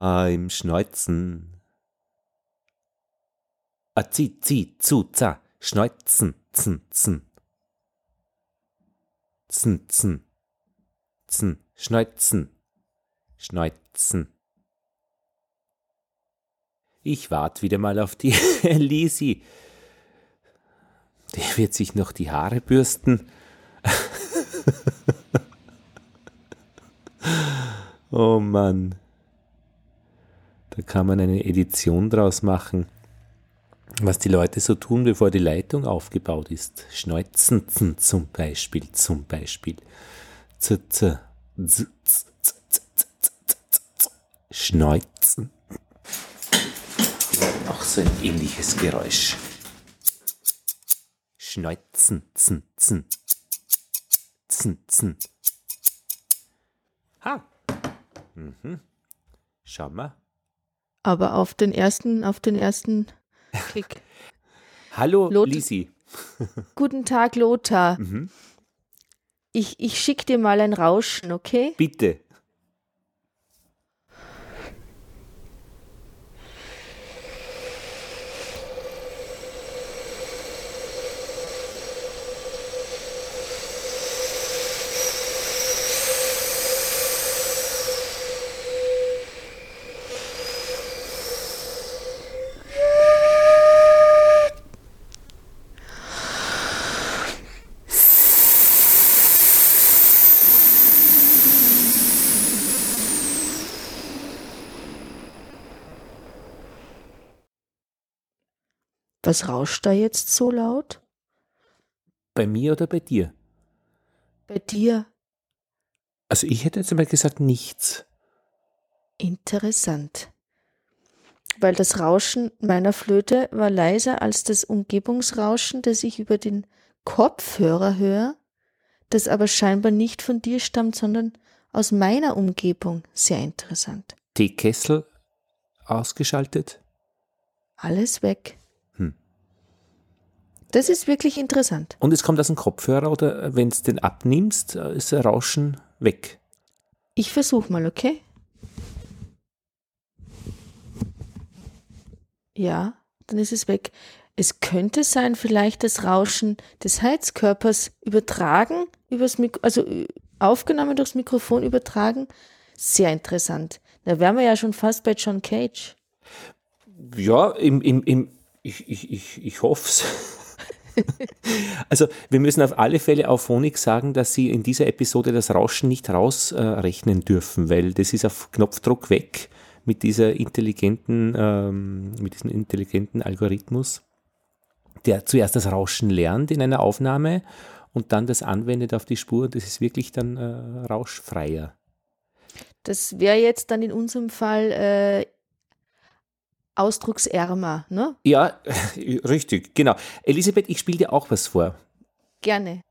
im Schneuzen. A zi, zi, zu, za, Schneuzen, zn, zn. Zn, zn, zn, Schneuzen, Schneuzen. Ich wart wieder mal auf die Lisi. Die wird sich noch die Haare bürsten. oh Mann. Da kann man eine Edition draus machen, was die Leute so tun, bevor die Leitung aufgebaut ist. Schneuzen zum Beispiel, zum Beispiel. Z, z, z, z, z, z, z, Schneuzen. Auch so ein ähnliches Geräusch. Schneuzen, zn, zn. Zn, zn. Ha! Mhm. Schau mal. Aber auf den ersten, auf den ersten Klick. Hallo, Lot- Lisi. Guten Tag, Lothar. Mhm. Ich, ich schick dir mal ein Rauschen, okay? Bitte. Was rauscht da jetzt so laut? Bei mir oder bei dir? Bei dir? Also ich hätte jetzt einmal gesagt nichts. Interessant. Weil das Rauschen meiner Flöte war leiser als das Umgebungsrauschen, das ich über den Kopfhörer höre, das aber scheinbar nicht von dir stammt, sondern aus meiner Umgebung. Sehr interessant. Teekessel ausgeschaltet. Alles weg. Das ist wirklich interessant. Und es kommt aus dem Kopfhörer oder wenn es den abnimmst, ist der Rauschen weg. Ich versuche mal, okay? Ja, dann ist es weg. Es könnte sein, vielleicht das Rauschen des Heizkörpers übertragen, übers Mik also äh, aufgenommen durchs Mikrofon übertragen. Sehr interessant. Da wären wir ja schon fast bei John Cage. Ja, im, im, im, ich, ich, ich, ich hoffe es. Also wir müssen auf alle Fälle auf Phonik sagen, dass sie in dieser Episode das Rauschen nicht rausrechnen dürfen, weil das ist auf Knopfdruck weg mit dieser intelligenten, ähm, mit diesem intelligenten Algorithmus, der zuerst das Rauschen lernt in einer Aufnahme und dann das anwendet auf die Spur. Das ist wirklich dann äh, rauschfreier. Das wäre jetzt dann in unserem Fall äh, ausdrucksärmer, ne? Ja, richtig, genau. Elisabeth, ich spiele dir auch was vor. Gerne.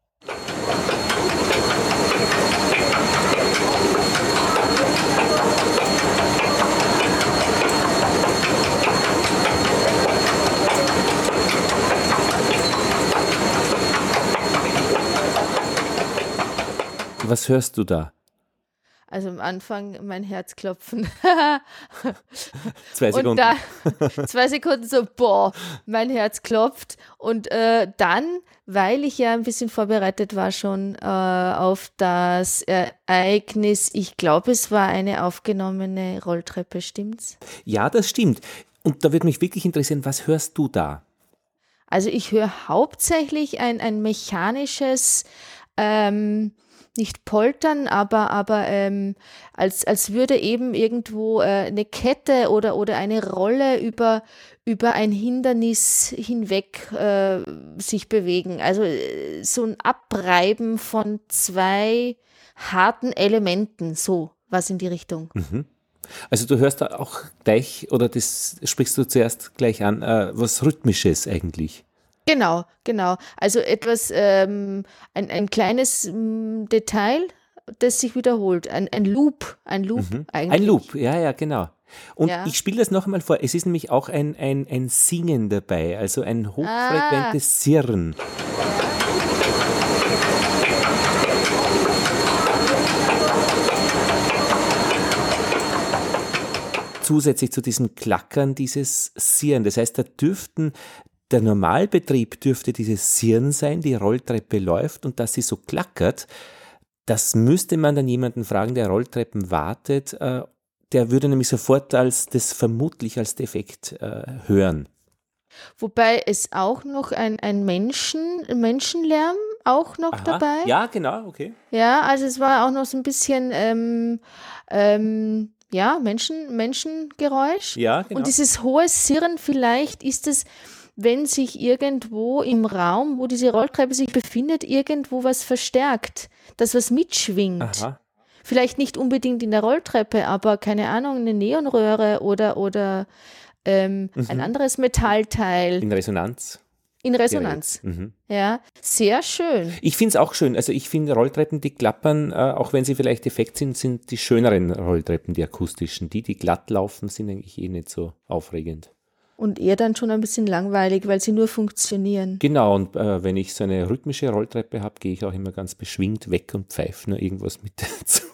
Was hörst du da? Also am Anfang mein Herzklopfen. Zwei Und Sekunden. da zwei Sekunden so, boah, mein Herz klopft. Und äh, dann, weil ich ja ein bisschen vorbereitet war schon äh, auf das Ereignis, ich glaube, es war eine aufgenommene Rolltreppe, stimmt's? Ja, das stimmt. Und da würde mich wirklich interessieren, was hörst du da? Also ich höre hauptsächlich ein, ein mechanisches, ähm, nicht poltern, aber, aber ähm, als, als würde eben irgendwo äh, eine Kette oder, oder eine Rolle über, über ein Hindernis hinweg äh, sich bewegen. Also äh, so ein Abreiben von zwei harten Elementen, so was in die Richtung. Also du hörst da auch gleich, oder das sprichst du zuerst gleich an, äh, was Rhythmisches eigentlich. Genau, genau. Also etwas, ähm, ein, ein kleines ähm, Detail, das sich wiederholt. Ein, ein Loop, ein Loop eigentlich. Ein Loop, ja, ja, genau. Und Ja. ich spiele das noch einmal vor. Es ist nämlich auch ein, ein, ein Singen dabei, also ein hochfrequentes Sirren. zusätzlich zu diesem Klackern dieses Sirren. Das heißt, da dürften der Normalbetrieb dürfte dieses Sirren sein, die Rolltreppe läuft und dass sie so klackert, das müsste man dann jemanden fragen, der Rolltreppen wartet. Äh, der würde nämlich sofort als das vermutlich als Defekt äh, hören. Wobei es auch noch ein, ein Menschen, Menschenlärm auch noch Aha. dabei. Ja, genau, okay. Ja, also es war auch noch so ein bisschen ähm, ähm, ja, Menschen, Menschengeräusch. Ja, genau. Und dieses hohe Sirren, vielleicht ist es, wenn sich irgendwo im Raum, wo diese Rolltreppe sich befindet, irgendwo was verstärkt, das was mitschwingt. Aha. Vielleicht nicht unbedingt in der Rolltreppe, aber keine Ahnung, eine Neonröhre oder, oder ähm, ein anderes Metallteil In Resonanz. in Resonanz. Mhm. Ja, sehr schön. Ich finde es auch schön. Also ich finde Rolltreppen, die klappern, äh, auch wenn sie vielleicht defekt sind, sind die schöneren Rolltreppen, die akustischen. Die, die glatt laufen, sind eigentlich eh nicht so aufregend. Und eher dann schon ein bisschen langweilig, weil sie nur funktionieren. Genau, und äh, wenn ich so eine rhythmische Rolltreppe habe, gehe ich auch immer ganz beschwingt weg und pfeife nur irgendwas mit dazu.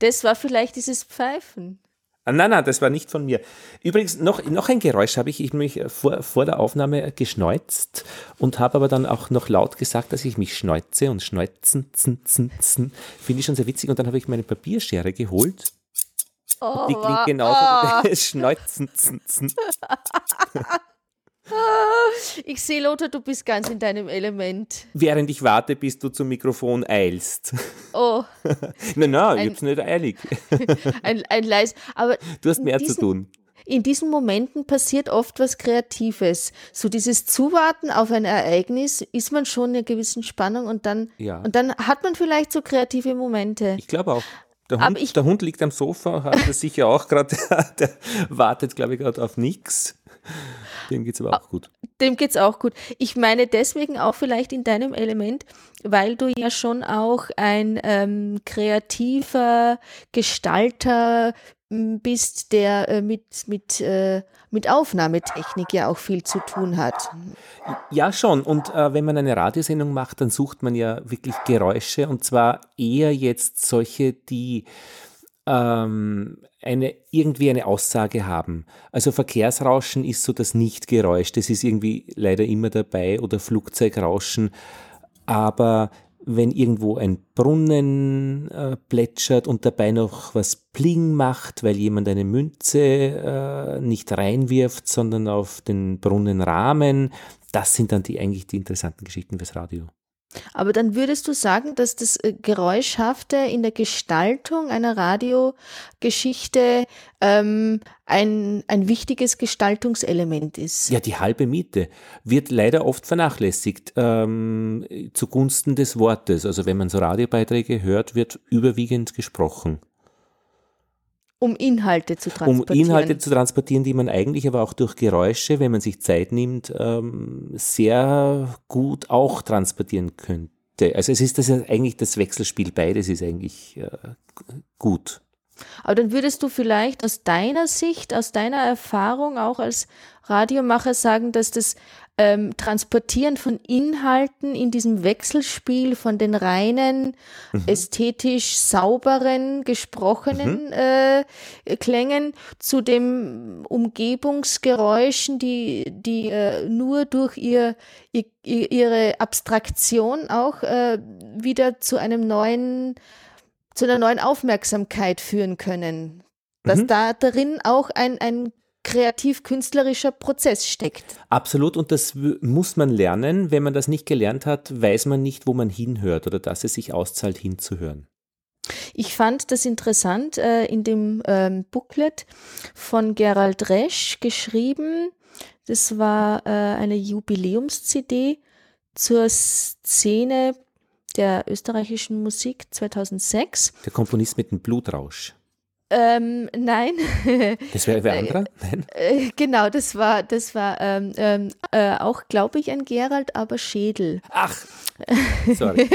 Das war vielleicht dieses Pfeifen. Ah, nein, nein, das war nicht von mir. Übrigens, noch, noch ein Geräusch habe ich, ich mich vor, vor der Aufnahme geschneuzt und habe aber dann auch noch laut gesagt, dass ich mich schneuze und schneuzen, zn, zn, zn. finde ich schon sehr witzig. Und dann habe ich meine Papierschere geholt. Oh, Die klingt genauso das Schneuzen. Ich sehe, Lothar, du bist ganz in deinem Element. Während ich warte, bis du zum Mikrofon eilst. Oh, nein, nein, ich Ein- hab's nicht eilig. ein, ein leis. Aber Du hast mehr zu diesen- tun. In diesen Momenten passiert oft was Kreatives. So dieses Zuwarten auf ein Ereignis ist man schon in einer gewissen Spannung und dann, Ja. und dann hat man vielleicht so kreative Momente. Ich glaube auch. Der Hund, ich- der Hund liegt am Sofa, hat das sicher auch gerade, der wartet, glaube ich, gerade auf nichts. Dem geht's aber auch gut. Dem geht's auch gut. Ich meine deswegen auch vielleicht in deinem Element, weil du ja schon auch ein ähm, kreativer Gestalter bist, der äh, mit, mit, äh, mit Aufnahmetechnik ja auch viel zu tun hat. Ja, schon. Und äh, wenn man eine Radiosendung macht, dann sucht man ja wirklich Geräusche und zwar eher jetzt solche, die ähm, eine, irgendwie eine Aussage haben. Also Verkehrsrauschen ist so das Nichtgeräusch, das ist irgendwie leider immer dabei oder Flugzeugrauschen. Aber wenn irgendwo ein Brunnen äh, plätschert und dabei noch was Pling macht, weil jemand eine Münze äh, nicht reinwirft, sondern auf den Brunnenrahmen, das sind dann die eigentlich die interessanten Geschichten fürs Radio. Aber dann würdest du sagen, dass das äh, Geräuschhafte in der Gestaltung einer Radiogeschichte ähm, ein, ein wichtiges Gestaltungselement ist. Ja, die halbe Miete wird leider oft vernachlässigt ähm, zugunsten des Wortes. Also wenn man so Radiobeiträge hört, wird überwiegend gesprochen. Um Inhalte zu um transportieren. Inhalte zu transportieren, die man eigentlich aber auch durch Geräusche, wenn man sich Zeit nimmt, ähm, sehr gut auch transportieren könnte. Also es ist das ja eigentlich das Wechselspiel, beides ist eigentlich äh, gut. Aber dann würdest du vielleicht aus deiner Sicht, aus deiner Erfahrung auch als Radiomacher sagen, dass das ähm, Transportieren von Inhalten in diesem Wechselspiel von den reinen, ästhetisch sauberen, gesprochenen äh, Klängen zu dem Umgebungsgeräuschen, die, die äh, nur durch ihr, ihr, ihre Abstraktion auch äh, wieder zu einem neuen zu einer neuen Aufmerksamkeit führen können. Dass Mhm. da drin auch ein, ein kreativ-künstlerischer Prozess steckt. Absolut, und das muss man lernen. Wenn man das nicht gelernt hat, weiß man nicht, wo man hinhört oder dass es sich auszahlt, hinzuhören. Ich fand das interessant äh, in dem ähm, Booklet von Gerald Resch geschrieben. Das war äh, eine Jubiläums-CD zur Szene der österreichischen Musik 2006. Der Komponist mit dem Blutrausch. Ähm, nein, Das wäre wer anderer? Nein? Äh, genau, das war, das war ähm, ähm, äh, auch, glaube ich, ein Gerald, aber Schädel. Ach, Sorry.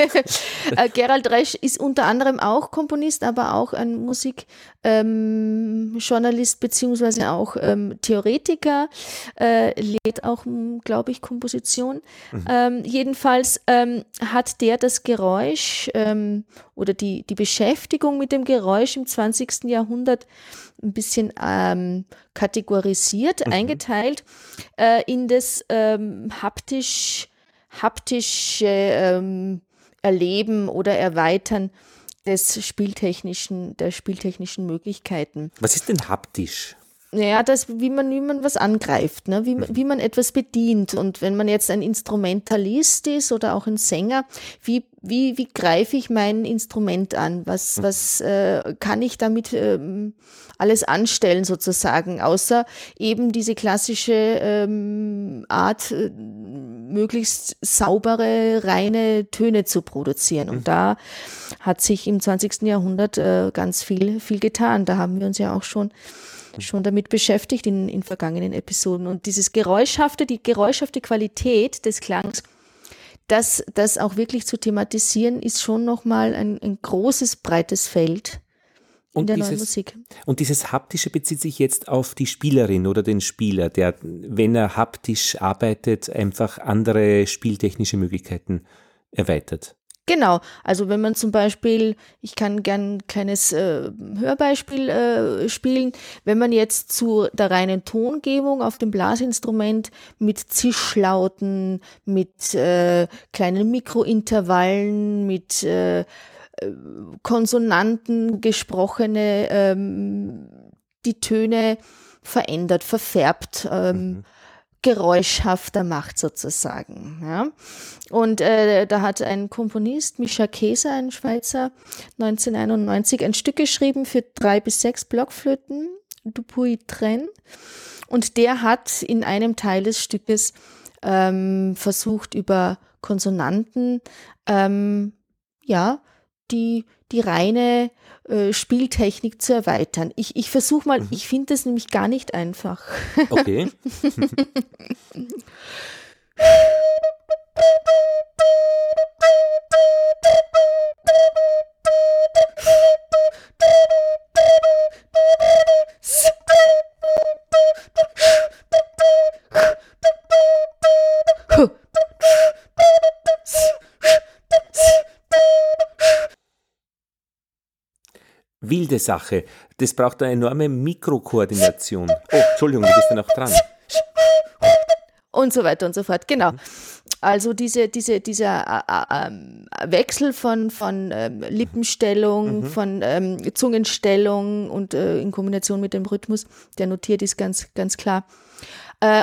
äh, Gerald Resch ist unter anderem auch Komponist, aber auch ein Musikjournalist ähm, beziehungsweise auch ähm, Theoretiker, äh, lehrt auch, glaube ich, Komposition. Mhm. Ähm, jedenfalls ähm, hat der das Geräusch ähm, oder die, die Beschäftigung mit dem Geräusch im 20. Jahrhundert ein bisschen ähm, kategorisiert, mhm. eingeteilt äh, in das ähm, haptisch haptische ähm, Erleben oder Erweitern des spieltechnischen, der spieltechnischen Möglichkeiten. Was ist denn haptisch? Naja, das, wie man, wie man was angreift, ne? wie, wie man etwas bedient. Und wenn man jetzt ein Instrumentalist ist oder auch ein Sänger, wie, wie, wie greife ich mein Instrument an? Was, hm. was äh, kann ich damit ähm, alles anstellen sozusagen, außer eben diese klassische ähm, Art, äh, möglichst saubere, reine Töne zu produzieren. Und mhm. da hat sich im 20. Jahrhundert äh, ganz viel, viel getan. Da haben wir uns ja auch schon schon damit beschäftigt in, in vergangenen Episoden. Und dieses Geräuschhafte, die geräuschhafte Qualität des Klangs, das, das auch wirklich zu thematisieren, ist schon nochmal ein, ein großes, breites Feld in und der dieses, neuen Musik. Und dieses Haptische bezieht sich jetzt auf die Spielerin oder den Spieler, der, wenn er haptisch arbeitet, einfach andere spieltechnische Möglichkeiten erweitert. Genau, also wenn man zum Beispiel, ich kann gern ein kleines äh, Hörbeispiel äh, spielen, wenn man jetzt zu der reinen Tongebung auf dem Blasinstrument mit Zischlauten, mit äh, kleinen Mikrointervallen, mit äh, Konsonanten gesprochene, ähm, die Töne verändert, verfärbt. Ähm, mhm geräuschhafter macht sozusagen. Ja. Und äh, da hat ein Komponist, Mischa Käser, ein Schweizer, 1991 ein Stück geschrieben für drei bis sechs Blockflöten, Dupuy Tren. Und der hat in einem Teil des Stückes ähm, versucht, über Konsonanten ähm, ja, die, die reine äh, Spieltechnik zu erweitern. Ich, ich versuche mal, mhm. ich finde das nämlich gar nicht einfach. Okay. wilde Sache. Das braucht eine enorme Mikrokoordination. Oh, Entschuldigung, du bist ja noch dran. Und so weiter und so fort, genau. Also diese, diese, dieser äh, äh, Wechsel von, von ähm, Lippenstellung, mhm. von ähm, Zungenstellung und äh, in Kombination mit dem Rhythmus, der notiert ist ganz, ganz klar.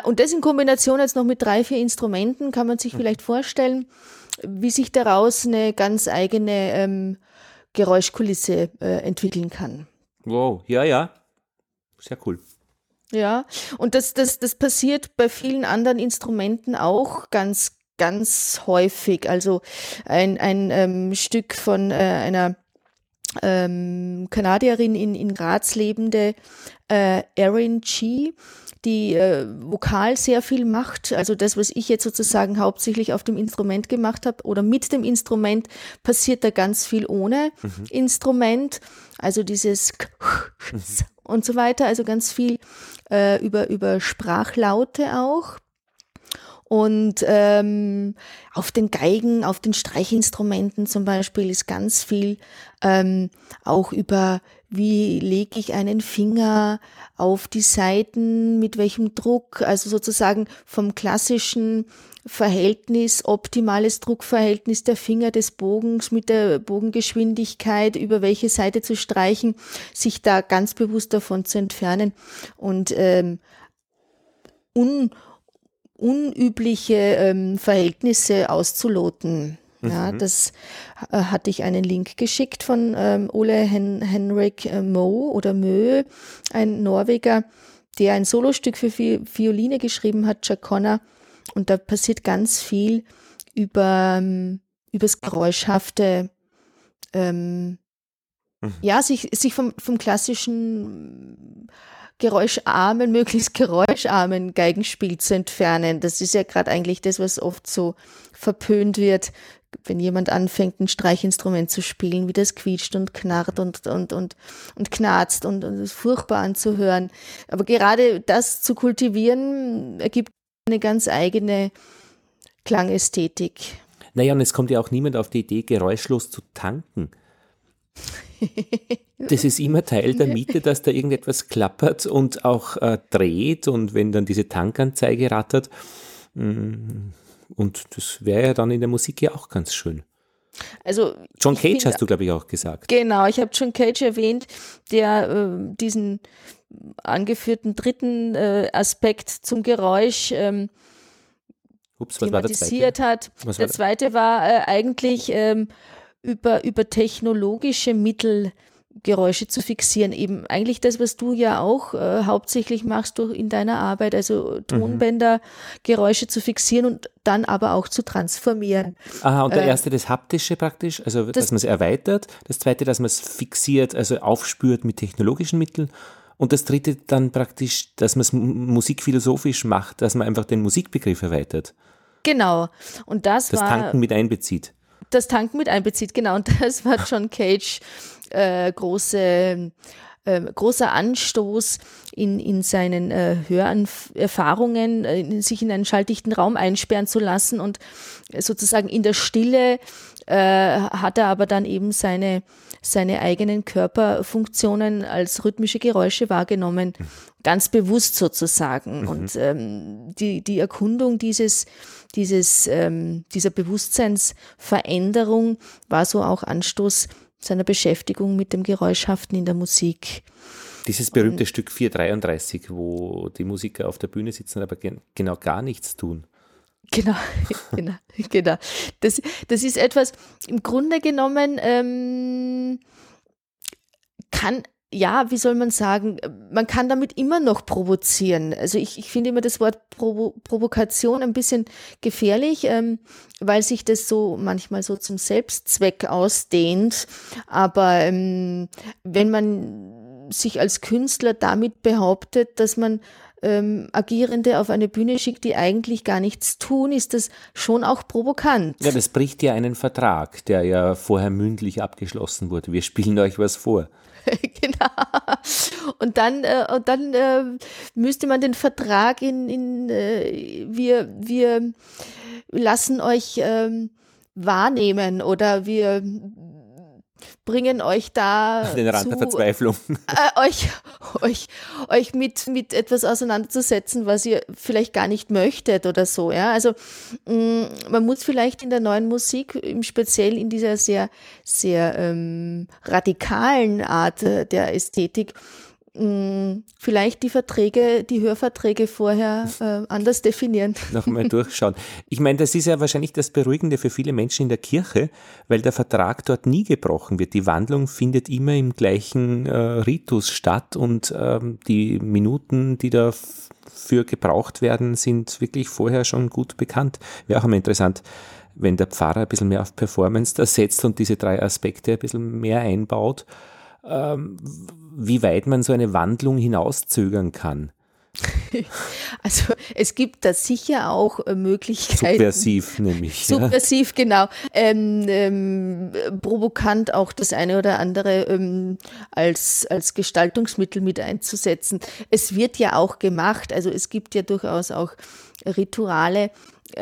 Und das in Kombination jetzt noch mit drei, vier Instrumenten kann man sich mhm. vielleicht vorstellen, wie sich daraus eine ganz eigene ähm, Geräuschkulisse äh, entwickeln kann. Wow, ja, ja. Sehr cool. Ja, und das, das, das passiert bei vielen anderen Instrumenten auch ganz, ganz häufig. Also ein, ein ähm, Stück von äh, einer ähm, Kanadierin in, in Graz lebende äh, Erin G die äh, vokal sehr viel macht. Also das, was ich jetzt sozusagen hauptsächlich auf dem Instrument gemacht habe oder mit dem Instrument, passiert da ganz viel ohne mhm. Instrument. Also dieses mhm. und so weiter. Also ganz viel äh, über, über Sprachlaute auch. Und ähm, auf den Geigen, auf den Streichinstrumenten zum Beispiel ist ganz viel ähm, auch über wie lege ich einen Finger auf die Seiten, mit welchem Druck, also sozusagen vom klassischen Verhältnis, optimales Druckverhältnis der Finger des Bogens mit der Bogengeschwindigkeit, über welche Seite zu streichen, sich da ganz bewusst davon zu entfernen und ähm, un, unübliche ähm, Verhältnisse auszuloten. Ja, mhm. das äh, hatte ich einen Link geschickt von ähm, Ole Hen Henrik äh, Moe oder Mö, ein Norweger, der ein Solostück für Vi Violine geschrieben hat, Chaconna. Und da passiert ganz viel über ähm, übers Geräuschhafte, ähm, mhm. ja, sich, sich vom, vom klassischen geräuscharmen, möglichst geräuscharmen Geigenspiel zu entfernen. Das ist ja gerade eigentlich das, was oft so verpönt wird, wenn jemand anfängt, ein Streichinstrument zu spielen, wie das quietscht und knarrt und, und, und, und knarzt und, und ist furchtbar anzuhören. Aber gerade das zu kultivieren, ergibt eine ganz eigene Klangästhetik. Naja, und es kommt ja auch niemand auf die Idee, geräuschlos zu tanken. Das ist immer Teil der Miete, dass da irgendetwas klappert und auch äh, dreht und wenn dann diese Tankanzeige rattert. Mm, und das wäre ja dann in der Musik ja auch ganz schön. Also John Cage find, hast du, glaube ich, auch gesagt. Genau, ich habe John Cage erwähnt, der äh, diesen angeführten dritten äh, Aspekt zum Geräusch ähm, Ups, was thematisiert hat. Was der zweite war äh, eigentlich ähm, über, über technologische Mittel Geräusche zu fixieren. Eben eigentlich das, was du ja auch äh, hauptsächlich machst durch in deiner Arbeit, also Tonbänder, mhm. Geräusche zu fixieren und dann aber auch zu transformieren. Aha, und der äh, erste das Haptische praktisch, also das, dass man es erweitert. Das zweite, dass man es fixiert, also aufspürt mit technologischen Mitteln. Und das dritte dann praktisch, dass man es musikphilosophisch macht, dass man einfach den Musikbegriff erweitert. Genau. Und das, das war. Das Tanken mit einbezieht. Das Tanken mit einbezieht, genau. Und das war John Cage äh, große, äh, großer Anstoß in, in seinen äh, Hörerfahrungen, äh, sich in einen schalldichten Raum einsperren zu lassen und sozusagen in der Stille äh, hat er aber dann eben seine, seine eigenen Körperfunktionen als rhythmische Geräusche wahrgenommen, ganz bewusst sozusagen. Mhm. Und ähm, die, die Erkundung dieses, dieses, ähm, dieser Bewusstseinsveränderung war so auch Anstoß seiner Beschäftigung mit dem Geräuschhaften in der Musik. Dieses berühmte Und, Stück 433, wo die Musiker auf der Bühne sitzen, aber gen genau gar nichts tun. Genau, genau, genau. Das, das ist etwas, im Grunde genommen ähm, kann ja, wie soll man sagen, man kann damit immer noch provozieren. Also ich, ich finde immer das Wort Provo Provokation ein bisschen gefährlich, ähm, weil sich das so manchmal so zum Selbstzweck ausdehnt. Aber ähm, wenn man sich als Künstler damit behauptet, dass man ähm, Agierende auf eine Bühne schickt, die eigentlich gar nichts tun, ist das schon auch provokant. Ja, das bricht ja einen Vertrag, der ja vorher mündlich abgeschlossen wurde. Wir spielen euch was vor. genau. Und dann, äh, und dann äh, müsste man den Vertrag in, in äh, wir, wir lassen euch ähm, wahrnehmen oder wir bringen euch da den Rand zu, der Verzweiflung äh, euch euch euch mit mit etwas auseinanderzusetzen, was ihr vielleicht gar nicht möchtet oder so, ja? Also mh, mm, man muss vielleicht in der neuen Musik im speziell in dieser sehr sehr ähm, radikalen Art äh, der Ästhetik Mm, vielleicht die Verträge, die Hörverträge vorher äh, anders definieren. Nochmal durchschauen. Ich meine, das ist ja wahrscheinlich das Beruhigende für viele Menschen in der Kirche, weil der Vertrag dort nie gebrochen wird. Die Wandlung findet immer im gleichen äh, Ritus statt und ähm, die Minuten, die dafür gebraucht werden, sind wirklich vorher schon gut bekannt. Wäre auch immer interessant, wenn der Pfarrer ein bisschen mehr auf Performance da setzt und diese drei Aspekte ein bisschen mehr einbaut ähm, wie weit man so eine Wandlung hinauszögern kann. Also es gibt da sicher auch äh, Möglichkeiten. Subversiv nämlich. Subversiv, ja. genau. Ähm, ähm, provokant auch das eine oder andere ähm, als, als Gestaltungsmittel mit einzusetzen. Es wird ja auch gemacht, also es gibt ja durchaus auch Rituale,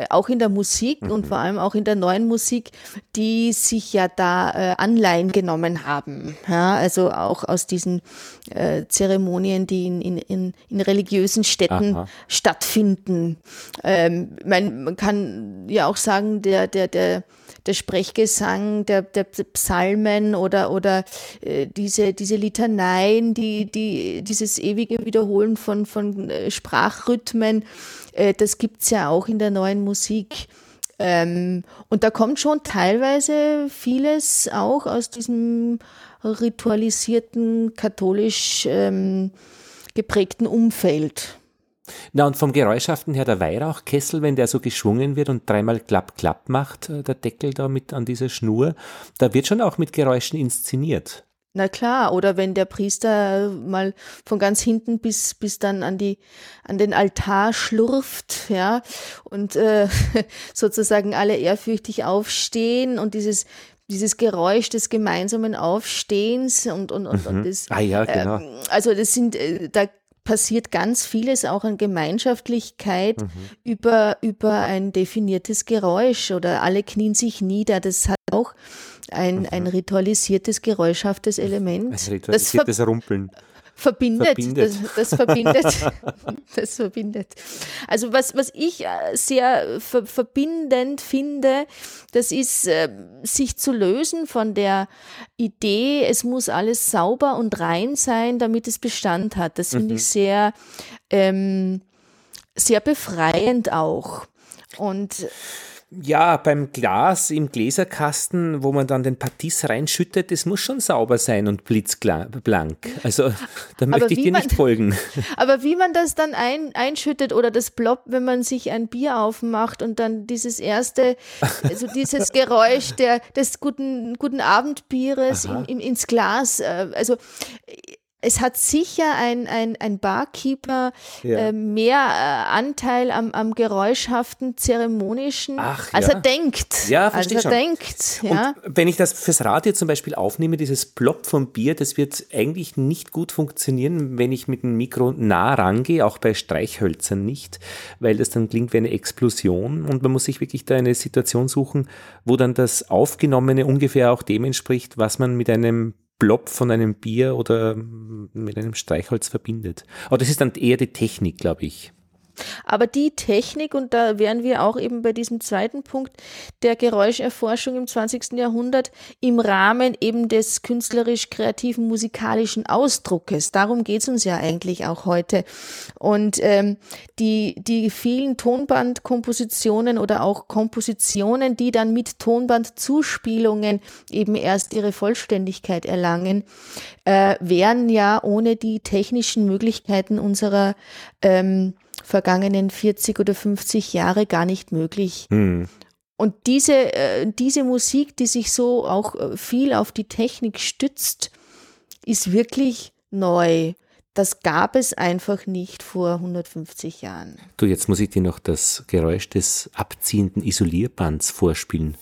auch in der Musik mhm. und vor allem auch in der neuen Musik, die sich ja da äh, Anleihen genommen haben. Ja, also auch aus diesen äh, Zeremonien, die in, in, in, in religiösen Städten Aha. stattfinden. Ähm, mein, man kann ja auch sagen, der, der, der, der Sprechgesang der, der Psalmen oder, oder äh, diese, diese Litaneien, die, die, dieses ewige Wiederholen von, von äh, Sprachrhythmen, äh, das gibt's ja auch in der neuen Musik. Ähm, und da kommt schon teilweise vieles auch aus diesem ritualisierten, katholisch ähm, geprägten Umfeld. Na und vom Geräuschhaften her der Weihrauchkessel, wenn der so geschwungen wird und dreimal klapp klapp macht, äh, der Deckel da mit an dieser Schnur, da wird schon auch mit Geräuschen inszeniert. Na klar, oder wenn der Priester mal von ganz hinten bis, bis dann an die, an den Altar schlurft, ja, und äh, sozusagen alle ehrfürchtig aufstehen und dieses, dieses Geräusch des gemeinsamen Aufstehens und, und, und, mhm. und das, ah, ja, genau. Äh, also das sind, äh, da passiert ganz vieles auch an Gemeinschaftlichkeit mhm. über, über ein definiertes Geräusch oder alle knien sich nieder. Das hat auch ein, mhm. ein ritualisiertes, geräuschhaftes Element. Ein ritualisiertes das Rumpeln. Verbindet, verbindet. Das, das, verbindet, das verbindet. Also was, was ich äh, sehr ver verbindend finde, das ist, äh, sich zu lösen von der Idee, es muss alles sauber und rein sein, damit es Bestand hat. Das finde mhm. ich sehr, ähm, sehr befreiend auch. Und ja, beim Glas im Gläserkasten, wo man dann den Patis reinschüttet, das muss schon sauber sein und blitzblank. Also da möchte ich dir man, nicht folgen. Aber wie man das dann ein, einschüttet oder das ploppt, wenn man sich ein Bier aufmacht und dann dieses erste, also dieses Geräusch der, des guten, guten Abendbieres im, im, ins Glas, äh, also es hat sicher ein, ein, ein Barkeeper ja. äh, mehr äh, Anteil am, am geräuschhaften, zeremonischen, Ach, als ja. er denkt. Ja, verstehe als er schon. denkt. Ja. Und wenn ich das fürs Radio zum Beispiel aufnehme, dieses Plop vom Bier, das wird eigentlich nicht gut funktionieren, wenn ich mit dem Mikro nah rangehe, auch bei Streichhölzern nicht, weil das dann klingt wie eine Explosion und man muss sich wirklich da eine Situation suchen, wo dann das Aufgenommene ungefähr auch dem entspricht, was man mit einem Blob von einem Bier oder mit einem Streichholz verbindet. Aber das ist dann eher die Technik, glaube ich. Aber die Technik, und da wären wir auch eben bei diesem zweiten Punkt der Geräuscherforschung im 20. Jahrhundert im Rahmen eben des künstlerisch-kreativen musikalischen Ausdruckes. Darum geht es uns ja eigentlich auch heute. Und ähm, die, die vielen Tonbandkompositionen oder auch Kompositionen, die dann mit Tonbandzuspielungen eben erst ihre Vollständigkeit erlangen, äh, wären ja ohne die technischen Möglichkeiten unserer ähm, vergangenen 40 oder 50 Jahre gar nicht möglich. Mhm. Und diese, äh, diese Musik, die sich so auch äh, viel auf die Technik stützt, ist wirklich neu. Das gab es einfach nicht vor 150 Jahren. Du, jetzt muss ich dir noch das Geräusch des abziehenden Isolierbands vorspielen.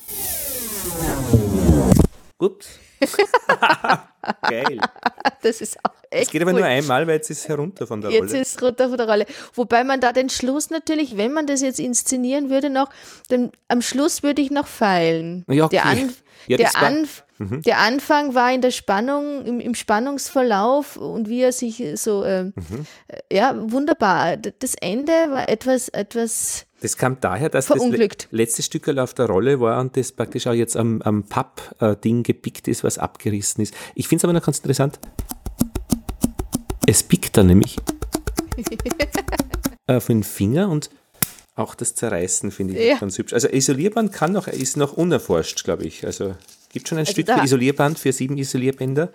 Ups. Geil. Das ist auch echt. Es geht aber cool. nur einmal, weil jetzt ist es herunter von der jetzt Rolle. Jetzt ist es runter von der Rolle. Wobei man da den Schluss natürlich, wenn man das jetzt inszenieren würde, noch, dann am Schluss würde ich noch feilen. Ja, okay. Der, An ja, der, Anf mhm. der Anfang war in der Spannung, im, im Spannungsverlauf und wie er sich so, äh, mhm. ja, wunderbar. Das Ende war etwas, etwas das kam daher, dass das letzte Stück auf der Rolle war und das praktisch auch jetzt am, am Papp-Ding gepickt ist, was abgerissen ist. Ich finde es aber noch ganz interessant. Es pickt da nämlich auf den Finger und auch das Zerreißen finde ich ja. ganz hübsch. Also Isolierband kann noch, ist noch unerforscht, glaube ich. Also gibt schon ein also Stück für Isolierband für sieben Isolierbänder.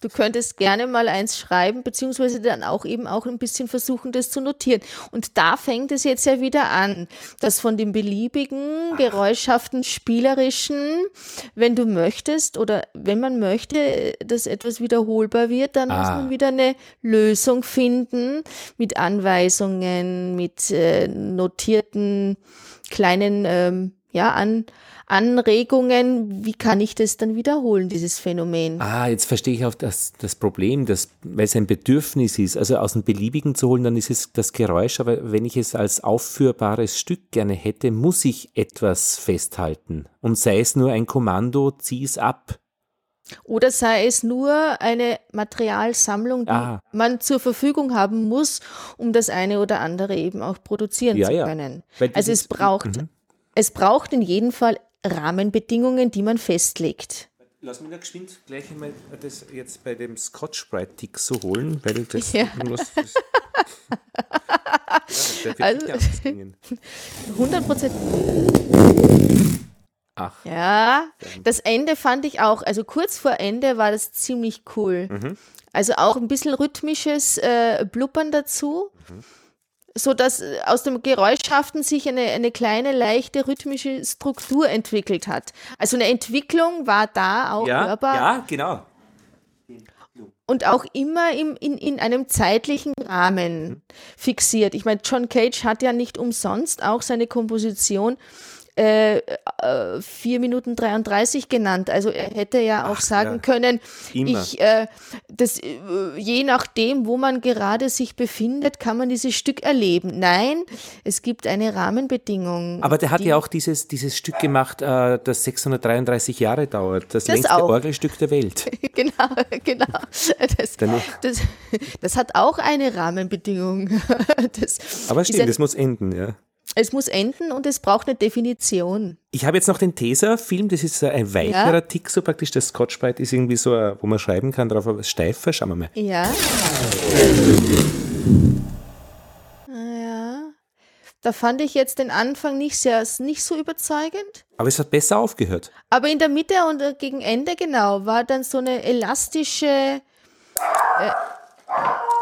Du könntest gerne mal eins schreiben, beziehungsweise dann auch eben auch ein bisschen versuchen, das zu notieren. Und da fängt es jetzt ja wieder an, dass von dem beliebigen, geräuschhaften, spielerischen, wenn du möchtest oder wenn man möchte, dass etwas wiederholbar wird, dann ah. muss man wieder eine Lösung finden mit Anweisungen, mit äh, notierten kleinen ähm, ja, an, Anregungen, wie kann ich das dann wiederholen, dieses Phänomen? Ah, jetzt verstehe ich auch das, das Problem, dass, weil es ein Bedürfnis ist, also aus dem Beliebigen zu holen, dann ist es das Geräusch, aber wenn ich es als aufführbares Stück gerne hätte, muss ich etwas festhalten. Und sei es nur ein Kommando, zieh es ab. Oder sei es nur eine Materialsammlung, die ah. man zur Verfügung haben muss, um das eine oder andere eben auch produzieren ja, zu können. Ja. Also es braucht, mhm. Es braucht in jedem Fall Rahmenbedingungen, die man festlegt. Lass mich da geschwind gleich einmal das jetzt bei dem Scotch Brite Tick so holen, weil das ja. muss. Das, ja, also, 100 Prozent. Ach. Ja, das Ende fand ich auch, also kurz vor Ende war das ziemlich cool. Mhm. Also auch ein bisschen rhythmisches äh, Blubbern dazu. Mhm so dass äh, aus dem Geräuschhaften sich eine, eine kleine, leichte rhythmische Struktur entwickelt hat. Also eine Entwicklung war da auch ja, hörbar. Ja, genau. und auch immer im, in, in einem zeitlichen Rahmen fixiert. Ich meine, John Cage hat ja nicht umsonst auch seine Komposition äh, äh, 4 Minuten 33 genannt. Also er hätte ja auch Ach, sagen ja. können, Immer. ich, äh, das, äh, je nachdem, wo man gerade sich befindet, kann man dieses Stück erleben. Nein, es gibt eine Rahmenbedingung. Aber der hat ja auch dieses, dieses Stück gemacht, äh, das 633 Jahre dauert. Das, das längste auch. Orgelstück der Welt. genau, genau. Das, das, das, hat auch eine Rahmenbedingung. Aber stimmt, es muss enden, ja. Es muss enden und es braucht eine Definition. Ich habe jetzt noch den Tesa-Film, das ist ein weiterer ja. Tick, so praktisch. Das Scotch-Brite ist irgendwie so, wo man schreiben kann drauf, aber steifer. Schauen wir mal. Ja. Ja. Da fand ich jetzt den Anfang nicht, sehr, nicht so überzeugend. Aber es hat besser aufgehört. Aber in der Mitte und gegen Ende, genau, war dann so eine elastische. Äh,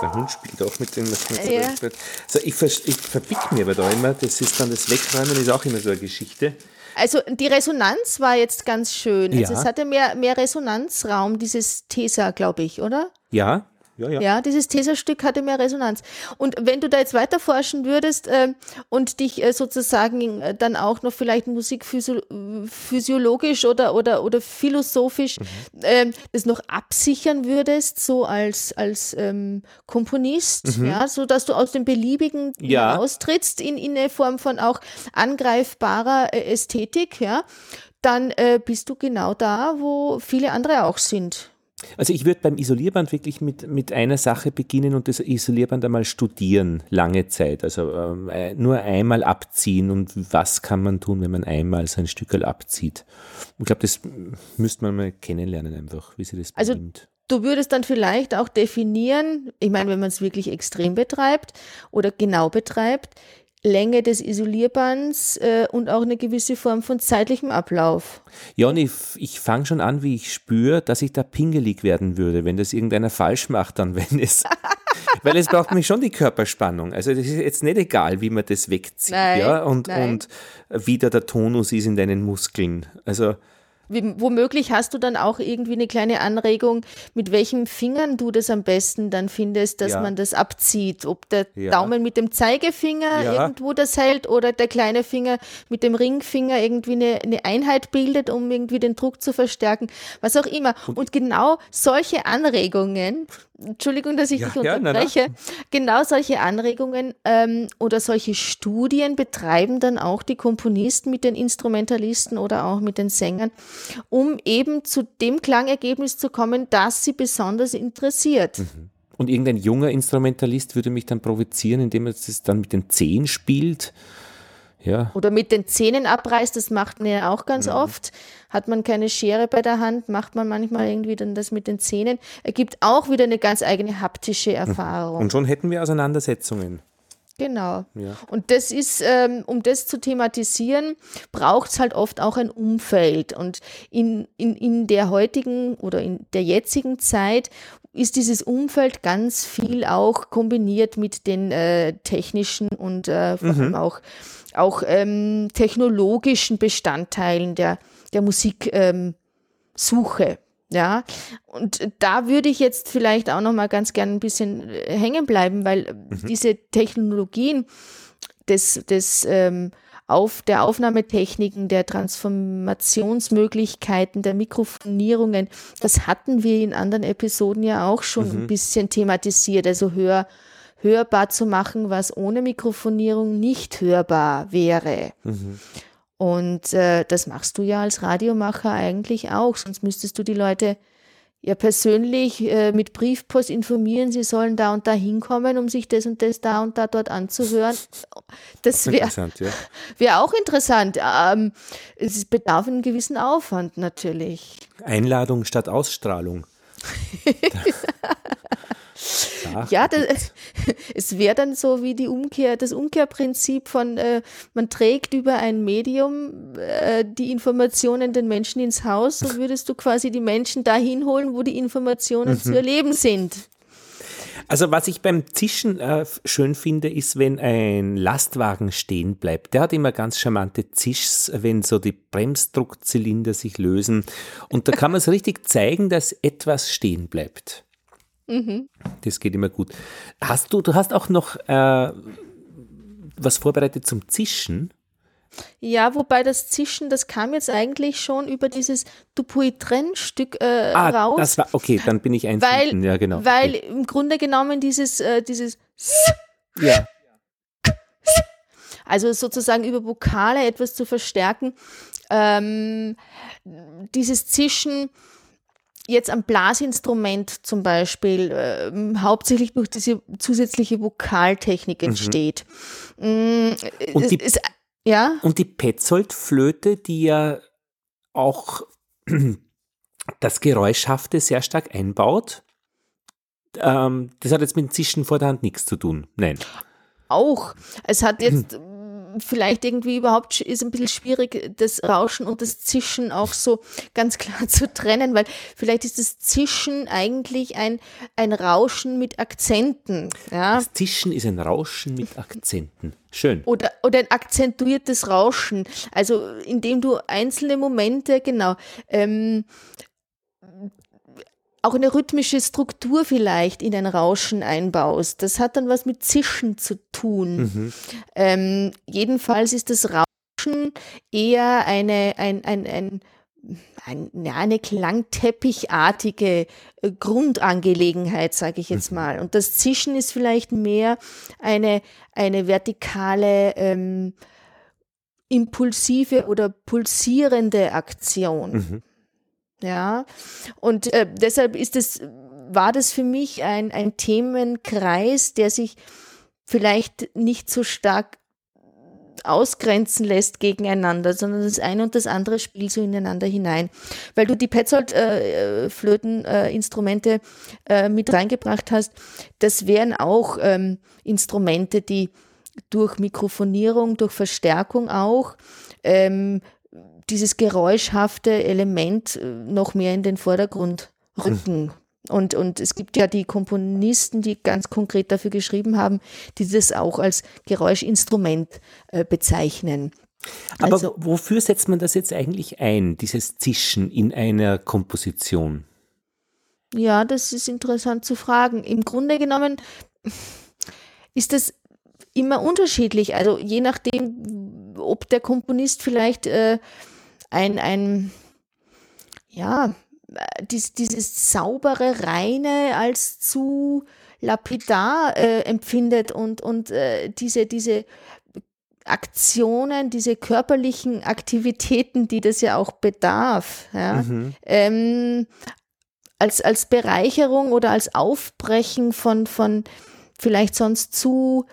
der Hund spielt auch mit dem. Ja. Also ich, ich verbick mir aber da immer, das ist dann das Wegräumen, ist auch immer so eine Geschichte. Also die Resonanz war jetzt ganz schön. Also ja. es hatte mehr, mehr Resonanzraum, dieses Tesa, glaube ich, oder? Ja, ja, ja. ja, dieses Theserstück hatte mehr Resonanz. Und wenn du da jetzt weiter forschen würdest äh, und dich äh, sozusagen äh, dann auch noch vielleicht musikphysiologisch oder, oder, oder philosophisch mhm. Ähm, das noch absichern würdest, so als, als ähm, Komponist, mhm. ja, so dass du aus dem Beliebigen ja. austrittst in, in eine Form von auch angreifbarer äh, Ästhetik, ja, dann äh, bist du genau da, wo viele andere auch sind. Also ich würde beim Isolierband wirklich mit, mit einer Sache beginnen und das Isolierband einmal studieren, lange Zeit. Also ähm, äh, nur einmal abziehen und was kann man tun, wenn man einmal sein Stückel abzieht. Ich glaube, das müsste man mal kennenlernen einfach, wie sie das also benimmt. Du würdest dann vielleicht auch definieren, ich meine, wenn man es wirklich extrem betreibt oder genau betreibt, Länge des Isolierbands äh, und auch eine gewisse Form von zeitlichem Ablauf. Ja, und ich, ich fange schon an, wie ich spüre, dass ich da pingelig werden würde, wenn das irgendeiner falsch macht, dann wenn es. weil es braucht mich schon die Körperspannung. Also das ist jetzt nicht egal, wie man das wegzieht, nein, ja, und, nein. und wie da der Tonus ist in deinen Muskeln. Also womöglich hast du dann auch irgendwie eine kleine Anregung, mit welchen Fingern du das am besten dann findest, dass ja. man das abzieht. Ob der ja. Daumen mit dem Zeigefinger ja. irgendwo das hält oder der kleine Finger mit dem Ringfinger irgendwie eine, eine Einheit bildet, um irgendwie den Druck zu verstärken, was auch immer. Und, Und genau solche Anregungen Entschuldigung, dass ich ja, dich unterbreche. Ja, na, na. Genau solche Anregungen ähm, oder solche Studien betreiben dann auch die Komponisten mit den Instrumentalisten oder auch mit den Sängern, um eben zu dem Klangergebnis zu kommen, das sie besonders interessiert. Mhm. Und irgendein junger Instrumentalist würde mich dann provozieren, indem er das dann mit den Zehen spielt ja. Oder mit den Zähnen abreißt, das macht man ja auch ganz mhm. oft. Hat man keine Schere bei der Hand, macht man manchmal irgendwie dann das mit den Zähnen. Ergibt auch wieder eine ganz eigene haptische Erfahrung. Und schon hätten wir Auseinandersetzungen. Genau. Ja. Und das ist, ähm, um das zu thematisieren, braucht es halt oft auch ein Umfeld. Und in, in, in der heutigen oder in der jetzigen Zeit ist dieses Umfeld ganz viel auch kombiniert mit den äh, technischen und äh, vor allem mhm. auch auch ähm, technologischen Bestandteilen der, der Musiksuche. Ähm, ja, und da würde ich jetzt vielleicht auch noch mal ganz gern ein bisschen äh, hängen bleiben, weil mhm. diese Technologien des, des ähm, auf der Aufnahmetechniken, der Transformationsmöglichkeiten, der Mikrofonierungen, das hatten wir in anderen Episoden ja auch schon mhm. ein bisschen thematisiert. Also hör, hörbar zu machen, was ohne Mikrofonierung nicht hörbar wäre. Mhm. Und äh, das machst du ja als Radiomacher eigentlich auch, sonst müsstest du die Leute ja persönlich äh, mit Briefpost informieren, sie sollen da und da hinkommen, um sich das und das da und da dort anzuhören. Das wäre ja. wär auch interessant. Ähm, es bedarf einen gewissen Aufwand natürlich. Einladung statt Ausstrahlung. Ach, ja, das, es wäre dann so wie die Umkehr, das Umkehrprinzip von, äh, man trägt über ein Medium äh, die Informationen den Menschen ins Haus, so würdest du quasi die Menschen dahin holen, wo die Informationen mhm. zu erleben sind. Also was ich beim Zischen äh, schön finde, ist, wenn ein Lastwagen stehen bleibt. Der hat immer ganz charmante Zischs, wenn so die Bremsdruckzylinder sich lösen. Und da kann man so richtig zeigen, dass etwas stehen bleibt. Mhm. Das geht immer gut. Hast du, du hast auch noch äh, was vorbereitet zum Zischen? Ja, wobei das Zischen, das kam jetzt eigentlich schon über dieses Dupuy-Trenn-Stück äh, ah, raus. Das war, okay, dann bin ich eins. Weil, ja, genau. Weil okay. im Grunde genommen dieses, äh, dieses ja. also sozusagen über Vokale etwas zu verstärken, ähm, dieses Zischen jetzt am Blasinstrument zum Beispiel äh, hauptsächlich durch diese zusätzliche Vokaltechnik mhm. entsteht. Mhm. Und, die, es, ja? und die Petzold-Flöte, die ja auch das Geräuschhafte sehr stark einbaut, ähm, das hat jetzt mit dem Zischen vor der Hand nichts zu tun. Nein. Auch. Es hat jetzt vielleicht irgendwie überhaupt ist ein bisschen schwierig, das Rauschen und das Zischen auch so ganz klar zu trennen, weil vielleicht ist das Zischen eigentlich ein, ein Rauschen mit Akzenten. Ja? Das Zischen ist ein Rauschen mit Akzenten. Schön. Oder, oder ein akzentuiertes Rauschen. Also indem du einzelne Momente, genau, ähm, auch eine rhythmische Struktur vielleicht in ein Rauschen einbaust. Das hat dann was mit Zischen zu tun. Mhm. Ähm, jedenfalls ist das Rauschen eher eine, ein, ein, ein, ein ja, eine klangteppichartige äh, Grundangelegenheit, sage ich jetzt mhm. mal. Und das Zischen ist vielleicht mehr eine, eine vertikale, ähm, impulsive oder pulsierende Aktion. Mhm. Ja, und äh, deshalb ist es, war das für mich ein, ein Themenkreis, der sich vielleicht nicht so stark ausgrenzen lässt gegeneinander, sondern das eine und das andere spielt so ineinander hinein. Weil du die Petzold-Flöten-Instrumente äh, äh, mit reingebracht hast, das wären auch ähm, Instrumente, die durch Mikrofonierung, durch Verstärkung auch ähm, dieses geräuschhafte Element äh, noch mehr in den Vordergrund rücken. Und, und es gibt ja die Komponisten, die ganz konkret dafür geschrieben haben, die das auch als Geräuschinstrument äh, bezeichnen. Aber also, wofür setzt man das jetzt eigentlich ein, dieses Zischen in einer Komposition? Ja, das ist interessant zu fragen. Im Grunde genommen ist das immer unterschiedlich. Also je nachdem, ob der Komponist vielleicht äh, ein, ein ja, dies, dieses saubere, reine als zu lapidar äh, empfindet und, und äh, diese, diese Aktionen, diese körperlichen Aktivitäten, die das ja auch bedarf, ja, mhm. ähm, als, als Bereicherung oder als Aufbrechen von, von vielleicht sonst zu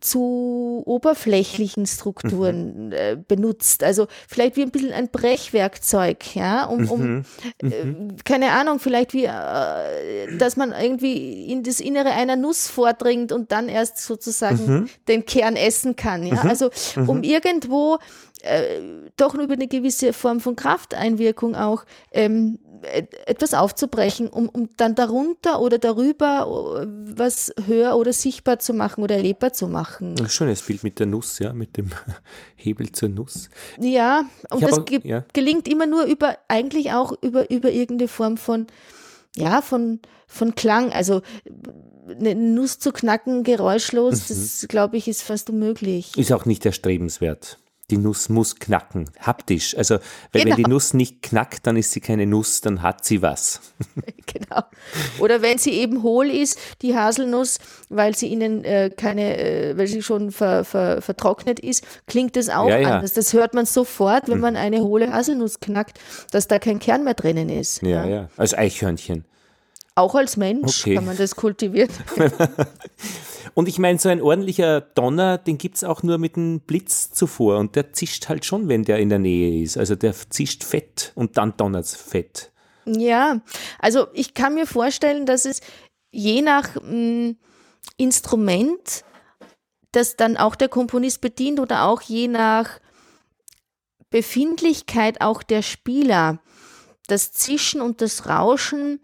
zu oberflächlichen Strukturen mhm. äh, benutzt. Also vielleicht wie ein bisschen ein Brechwerkzeug, ja, um, um mhm. Äh, mhm. keine Ahnung, vielleicht wie, äh, dass man irgendwie in das Innere einer Nuss vordringt und dann erst sozusagen den Kern essen kann, ja. Also um irgendwo äh, doch über eine gewisse Form von Krafteinwirkung auch ähm, etwas aufzubrechen, um, um dann darunter oder darüber äh, was höher oder sichtbar zu machen oder erlebbar zu machen. Ein schönes Bild mit der Nuss, ja, mit dem Hebel zur Nuss. Ja, und das ge ja. gelingt immer nur über, eigentlich auch über, über irgendeine Form von, ja, von, von Klang. Also eine Nuss zu knacken, geräuschlos, mhm. das glaube ich, ist fast unmöglich. Ist auch nicht erstrebenswert die Nuss muss knacken, haptisch. Also weil genau. wenn die genau. Nuss nicht knackt, dann ist sie keine Nuss, dann hat sie was. genau. Oder wenn sie eben hohl ist, die Haselnuss, weil sie ihnen äh, keine, äh, weil sie schon ver, ver, vertrocknet ist, klingt das auch ja, ja. anders. Das hört man sofort, wenn hm. man eine hohle Haselnuss knackt, dass da kein Kern mehr drinnen ist. Ja, ja, ja. als Eichhörnchen. Auch als Mensch okay. kann man das kultivieren. Und ich meine, so ein ordentlicher Donner, den gibt es auch nur mit einem Blitz zuvor. Und der zischt halt schon, wenn der in der Nähe ist. Also der zischt fett und dann donnert es fett. Ja, also ich kann mir vorstellen, dass es je nach mh, hm, Instrument, das dann auch der Komponist bedient oder auch je nach Befindlichkeit auch der Spieler, das Zischen und das Rauschen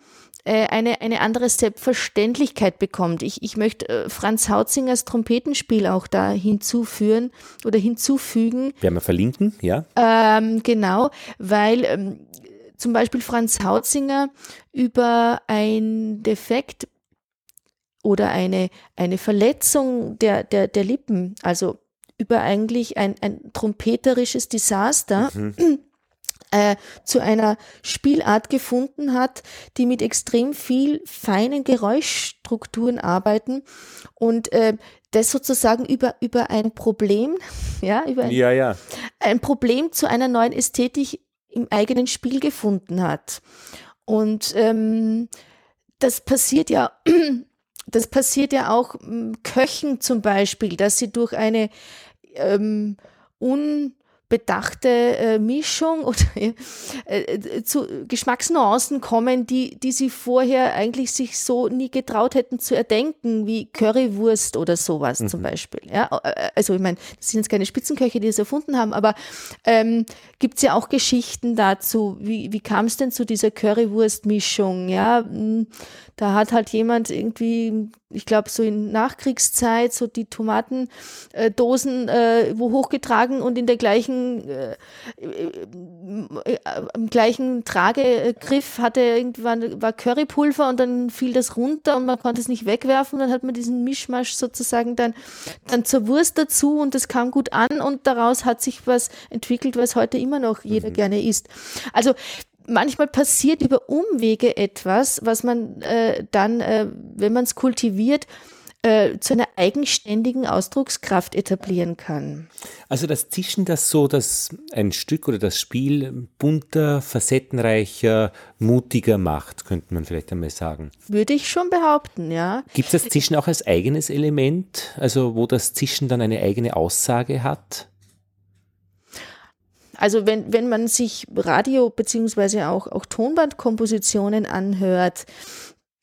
eine, eine andere Selbstverständlichkeit bekommt. Ich, ich möchte äh, Franz Hautzingers Trompetenspiel auch da hinzuführen oder hinzufügen. Werden wir verlinken, ja? Ähm, genau, weil ähm, zum Beispiel Franz Hautzinger über ein Defekt oder eine, eine Verletzung der, der, der Lippen, also über eigentlich ein, ein trompeterisches Desaster. Mhm. Äh, zu einer Spielart gefunden hat, die mit extrem viel feinen Geräuschstrukturen arbeiten und äh, das sozusagen über, über ein Problem, ja, über ein, ja, ja. ein Problem zu einer neuen Ästhetik im eigenen Spiel gefunden hat. Und ähm, das passiert ja, das passiert ja auch hm, Köchen zum Beispiel, dass sie durch eine ähm, un bedachte äh, Mischung oder äh, zu Geschmacksnuancen kommen, die, die sie vorher eigentlich sich so nie getraut hätten zu erdenken, wie Currywurst oder sowas mhm. zum Beispiel. Ja, äh, also ich meine, das sind jetzt keine Spitzenköche, die das erfunden haben, aber ähm, gibt es ja auch Geschichten dazu, wie, wie kam es denn zu dieser Currywurst-Mischung? Ja, hm, da hat halt jemand irgendwie, ich glaube, so in Nachkriegszeit so die Tomatendosen äh, wo hochgetragen und in der gleichen, äh, äh, im gleichen Tragegriff hatte irgendwann war Currypulver und dann fiel das runter und man konnte es nicht wegwerfen. Dann hat man diesen Mischmasch sozusagen dann, dann zur Wurst dazu und das kam gut an und daraus hat sich was entwickelt, was heute immer noch jeder mhm. gerne isst. Also manchmal passiert über Umwege etwas, was man äh, dann, äh, wenn man es kultiviert, äh, zu einer eigenständigen Ausdruckskraft etablieren kann. Also das Zischen, das so das ein Stück oder das Spiel bunter, facettenreicher, mutiger macht, könnte man vielleicht einmal sagen. Würde ich schon behaupten, ja. Gibt es das Zischen auch als eigenes Element, also wo das Zischen dann eine eigene Aussage hat? Also wenn, wenn man sich Radio- beziehungsweise auch, auch Tonbandkompositionen anhört,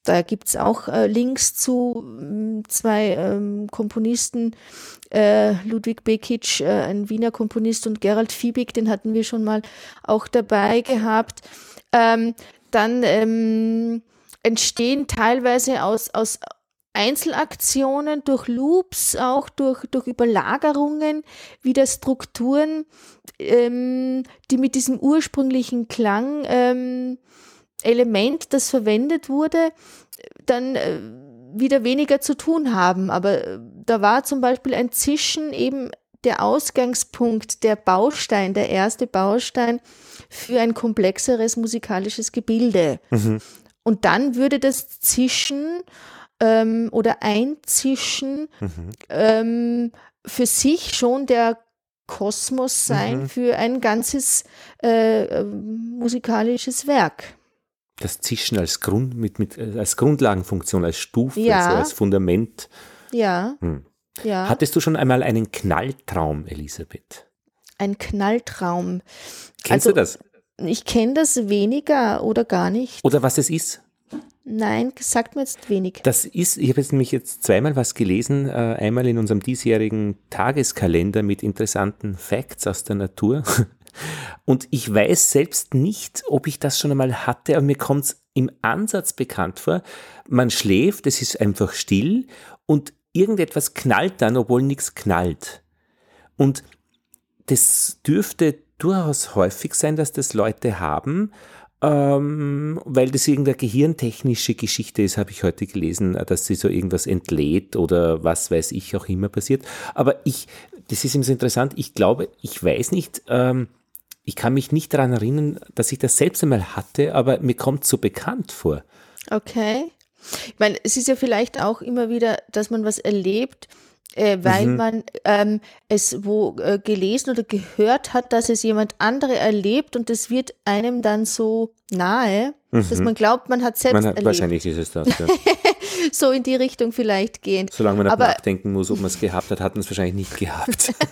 da gibt es auch äh, Links zu äh, zwei ähm, Komponisten, äh, Ludwig Bekic, äh, ein Wiener Komponist, und Gerald Fiebig, den hatten wir schon mal auch dabei gehabt. Ähm, dann ähm, entstehen teilweise aus, aus Einzelaktionen, durch Loops, auch durch, durch Überlagerungen, wieder Strukturen, ähm, die mit diesem ursprünglichen Klang ähm, Element, das verwendet wurde, dann äh, wieder weniger zu tun haben. Aber äh, da war zum Beispiel ein Zischen eben der Ausgangspunkt, der Baustein, der erste Baustein für ein komplexeres musikalisches Gebilde. Mhm. Und dann würde das Zischen ähm, oder Einzischen mhm. ähm, für sich schon der Kosmos sein mhm. für ein ganzes äh, äh, musikalisches Werk. Das Zischen als Grund mit, mit äh, als Grundlagenfunktion, als Stufe, ja. also als Fundament. Ja. Hm. ja. Hattest du schon einmal einen Knalltraum, Elisabeth? Ein Knalltraum. Kennst also, du das? Ich kenne das weniger oder gar nicht. Oder was es ist? Nein, sagt mir jetzt wenig. Das ist, ich habe jetzt nämlich jetzt zweimal was gelesen, äh, einmal in unserem diesjährigen Tageskalender mit interessanten Facts aus der Natur. Und ich weiß selbst nicht, ob ich das schon einmal hatte, aber mir kommt es im Ansatz bekannt vor. Man schläft, es ist einfach still und irgendetwas knallt dann, obwohl nichts knallt. Und das dürfte durchaus häufig sein, dass das Leute haben, ähm, weil das irgendeine gehirntechnische Geschichte ist, habe ich heute gelesen, dass sie so irgendwas entlädt oder was weiß ich auch immer passiert. Aber ich, das ist immer so interessant, ich glaube, ich weiß nicht, ähm, ich kann mich nicht daran erinnern, dass ich das selbst einmal hatte, aber mir kommt so bekannt vor. Okay. Ich meine, es ist ja vielleicht auch immer wieder, dass man was erlebt, äh, weil mhm. man ähm, es wo äh, gelesen oder gehört hat, dass es jemand andere erlebt und es wird einem dann so nahe, mhm. dass man glaubt, man hat selbst man hat, erlebt. Wahrscheinlich ist es das. Ja. so in die Richtung vielleicht gehen. Solange man aber, nachdenken muss, ob man es gehabt hat, hat man es wahrscheinlich nicht gehabt.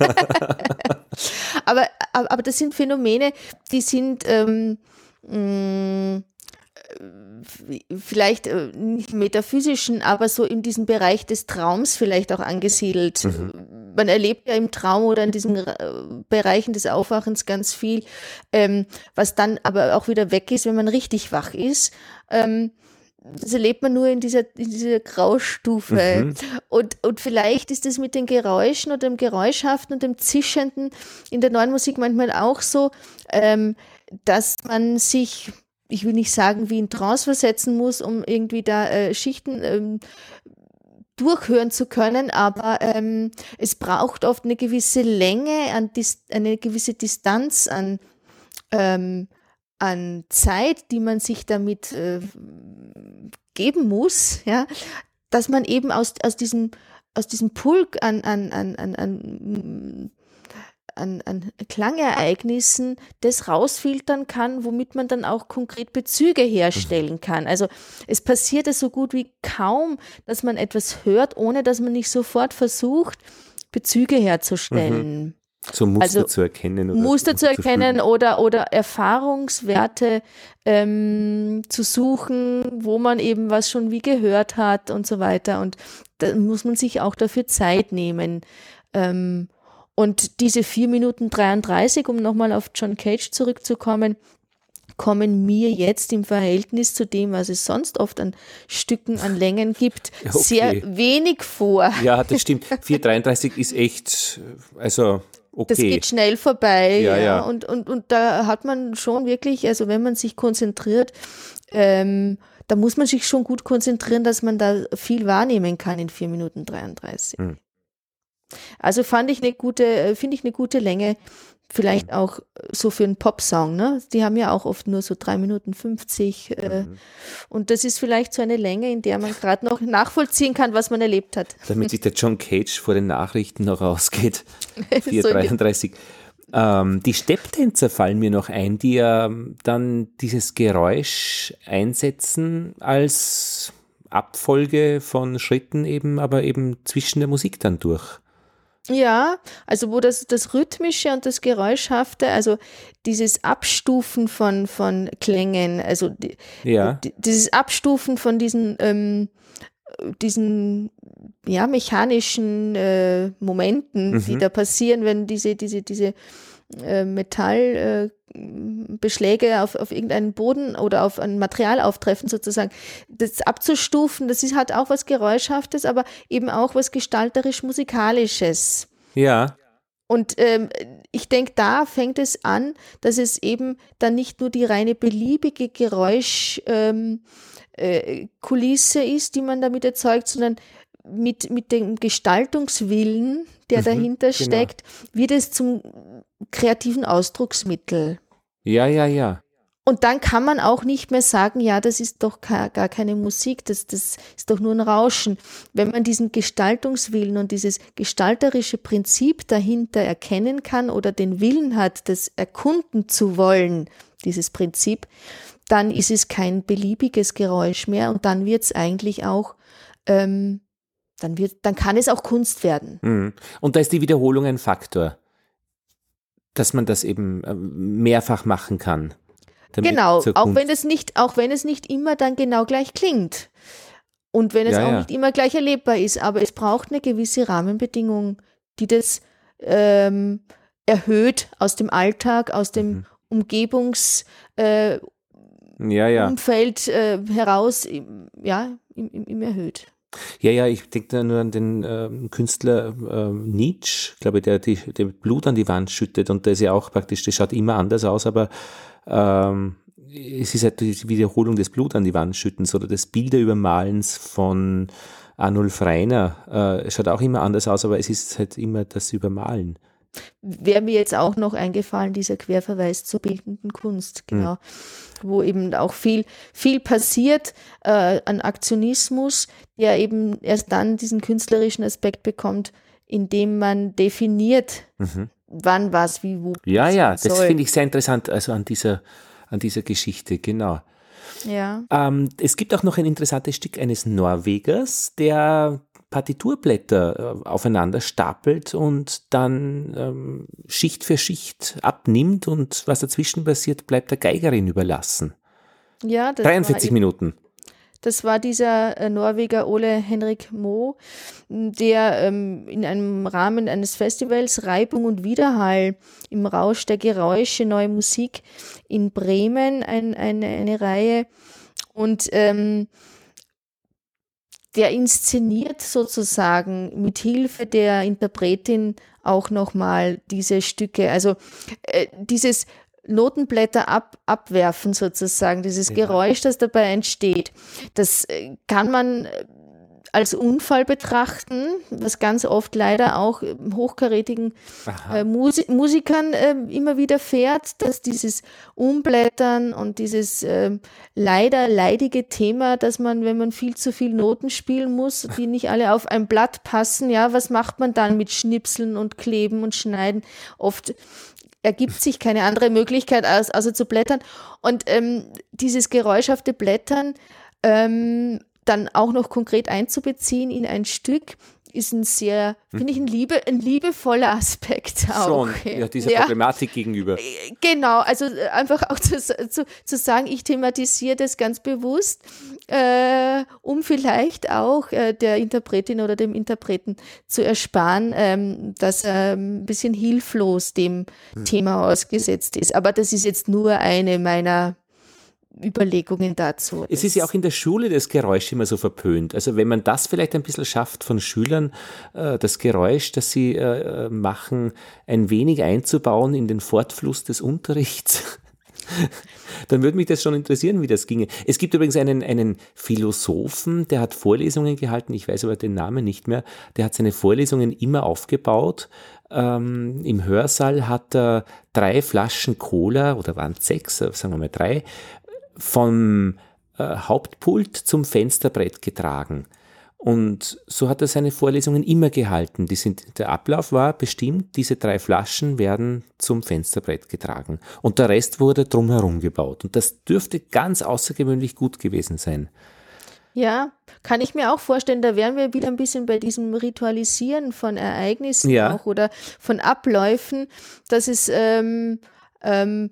aber, aber, aber, das sind Phänomene, die sind ähm, mh, mm, vielleicht äh, nicht metaphysischen, aber so in diesem Bereich des Traums vielleicht auch angesiedelt. Mhm. Man erlebt ja im Traum oder in diesen äh, Bereichen des Aufwachens ganz viel, ähm, was dann aber auch wieder weg ist, wenn man richtig wach ist. Ähm, das erlebt man nur in dieser, in dieser Graustufe. Mhm. Und, und vielleicht ist es mit den Geräuschen oder dem Geräuschhaften und dem Zischenden in der neuen Musik manchmal auch so, ähm, dass man sich ich will nicht sagen, wie in Trance versetzen muss, um irgendwie da äh, Schichten ähm, durchhören zu können, aber ähm, es braucht oft eine gewisse Länge, an eine gewisse Distanz an, ähm, an Zeit, die man sich damit äh, geben muss, ja, dass man eben aus, aus diesem aus diesem Pulk an, an, an, an, an an, an Klangereignissen das rausfiltern kann, womit man dann auch konkret Bezüge herstellen kann. Also es passiert es so gut wie kaum, dass man etwas hört, ohne dass man nicht sofort versucht, Bezüge herzustellen. Mhm. So Muster also, zu erkennen. Oder Muster zu erkennen zu oder, oder Erfahrungswerte ähm, zu suchen, wo man eben was schon wie gehört hat und so weiter. Und da muss man sich auch dafür Zeit nehmen. Ähm, und diese 4 Minuten 33, um nochmal auf John Cage zurückzukommen, kommen mir jetzt im Verhältnis zu dem, was es sonst oft an Stücken, an Längen gibt, okay. sehr wenig vor. Ja, das stimmt. 4,33 ist echt, also okay. Das geht schnell vorbei. Ja, ja. ja. Und, und, und da hat man schon wirklich, also wenn man sich konzentriert, ähm, da muss man sich schon gut konzentrieren, dass man da viel wahrnehmen kann in 4 Minuten 33. Hm. Also fand ich eine gute, äh, finde ich eine gute Länge. Vielleicht auch so für einen Popsong, ne? Die haben ja auch oft nur so drei Minuten 50. Äh, mhm. Und das ist vielleicht so eine Länge, in der man gerade noch nachvollziehen kann, was man erlebt hat. Damit sich der John Cage vor den Nachrichten noch rausgeht. 433. Ähm, die Stepptänzer fallen mir noch ein, die ja dann dieses Geräusch einsetzen als Abfolge von Schritten eben, aber eben zwischen der Musik dann durch. Ja, also wo das, das Rhythmische und das Geräuschhafte, also dieses Abstufen von, von Klängen, also die, ja. die, dieses Abstufen von diesen, ähm, diesen ja, mechanischen äh, Momenten, mhm. die da passieren, wenn diese, diese, diese äh, Metallbeschläge äh, auf, auf irgendeinen Boden oder auf ein Material auftreffen sozusagen, das abzustufen, das ist halt auch was Geräuschhaftes, aber eben auch was gestalterisch-musikalisches. Ja. Und ähm, ich denke, da fängt es an, dass es eben dann nicht nur die reine beliebige Geräuschkulisse ähm, äh, ist, die man damit erzeugt, sondern mit, mit dem Gestaltungswillen, der mhm, dahinter genau. steckt, wird es zum kreativen Ausdrucksmittel. Ja, ja, ja. Und dann kann man auch nicht mehr sagen, ja, das ist doch gar keine Musik, das, das ist doch nur ein Rauschen. Wenn man diesen Gestaltungswillen und dieses gestalterische Prinzip dahinter erkennen kann oder den Willen hat, das erkunden zu wollen, dieses Prinzip, dann ist es kein beliebiges Geräusch mehr und dann wird es eigentlich auch ähm, dann, wird, dann kann es auch Kunst werden. Mhm. Und da ist die Wiederholung ein Faktor, dass man das eben äh, mehrfach machen kann. Genau, auch wenn es nicht, auch wenn es nicht immer dann genau gleich klingt. Und wenn es ja, auch ja. nicht immer gleich erlebbar ist, aber es braucht eine gewisse Rahmenbedingung, die das ähm, erhöht aus dem Alltag, aus dem mhm. Umgebungs äh, ja, ja. Umfeld äh, heraus, ja, im, im, im erhöht. Ja, ja, ich denke nur an den ähm, Künstler ähm, Nietzsche, glaube ich, der, die, der Blut an die Wand schüttet und der ist ja auch praktisch, das schaut immer anders aus, aber ähm, es ist halt die Wiederholung des Blut an die Wand schüttens oder des Bilderübermalens von Arnulf Reiner. Äh, schaut auch immer anders aus, aber es ist halt immer das Übermalen. Wäre mir jetzt auch noch eingefallen, dieser Querverweis zur bildenden Kunst, hm. genau, mhm. wo eben auch viel, viel passiert äh, an Aktionismus, der eben erst dann diesen künstlerischen Aspekt bekommt, indem man definiert, mhm. wann, was, wie, wo. Ja, ja, das finde ich sehr interessant, also an dieser, an dieser Geschichte, genau. Ja. Ähm, es gibt auch noch ein interessantes Stück eines Norwegers, der Partiturblätter äh, aufeinander stapelt und dann ähm, Schicht für Schicht abnimmt und was dazwischen passiert, bleibt der Geigerin überlassen. Ja, 43 Minuten. Das war dieser äh, Norweger Ole Henrik Mo, der ähm, in einem Rahmen eines Festivals Reibung und Widerhall im Rausch der Geräusche, neue Musik in Bremen, ein, eine, eine Reihe und ähm, der inszeniert sozusagen mit Hilfe der Interpretin auch nochmal diese Stücke. Also äh, dieses Notenblätter ab, abwerfen sozusagen, dieses ja. Geräusch, das dabei entsteht, das äh, kann man äh, als Unfall betrachten, was ganz oft leider auch hochkarätigen äh, Musi Musikern äh, immer wieder fährt, dass dieses Umblättern und dieses äh, leider leidige Thema, dass man, wenn man viel zu viel Noten spielen muss, die nicht alle auf ein Blatt passen, ja, was macht man dann mit Schnipseln und Kleben und Schneiden? Oft ergibt sich keine andere Möglichkeit, als also zu blättern. Und ähm, dieses geräuschhafte Blättern ähm, dann auch noch konkret einzubeziehen in ein Stück, ist ein sehr, finde ich, ein, liebe, ein liebevoller Aspekt auch. Schon, ja, dieser ja. Problematik gegenüber. Äh, genau, also äh, einfach auch zu, zu, zu sagen, ich thematisiere das ganz bewusst, äh, um vielleicht auch äh, der Interpretin oder dem Interpreten zu ersparen, ähm, dass er ein bisschen hilflos dem hm. Thema ausgesetzt ist. Aber das ist jetzt nur eine meiner Überlegungen dazu. Es ist ja auch in der Schule das Geräusch immer so verpönt. Also wenn man das vielleicht ein bisschen schafft von Schülern, äh, das Geräusch, das sie äh, machen, ein wenig einzubauen in den Fortfluss des Unterrichts, dann würde mich das schon interessieren, wie das ginge. Es gibt übrigens einen, einen Philosophen, der hat Vorlesungen gehalten, ich weiß aber den Namen nicht mehr, der hat seine Vorlesungen immer aufgebaut. Ähm, Im Hörsaal hat er drei Flaschen Cola, oder waren es sechs, sagen wir mal drei, vom äh, Hauptpult zum Fensterbrett getragen. Und so hat er seine Vorlesungen immer gehalten. Die sind, der Ablauf war bestimmt, diese drei Flaschen werden zum Fensterbrett getragen. Und der Rest wurde drumherum gebaut. Und das dürfte ganz außergewöhnlich gut gewesen sein. Ja, kann ich mir auch vorstellen, da wären wir wieder ein bisschen bei diesem Ritualisieren von Ereignissen ja. auch oder von Abläufen, dass es ähm, ähm,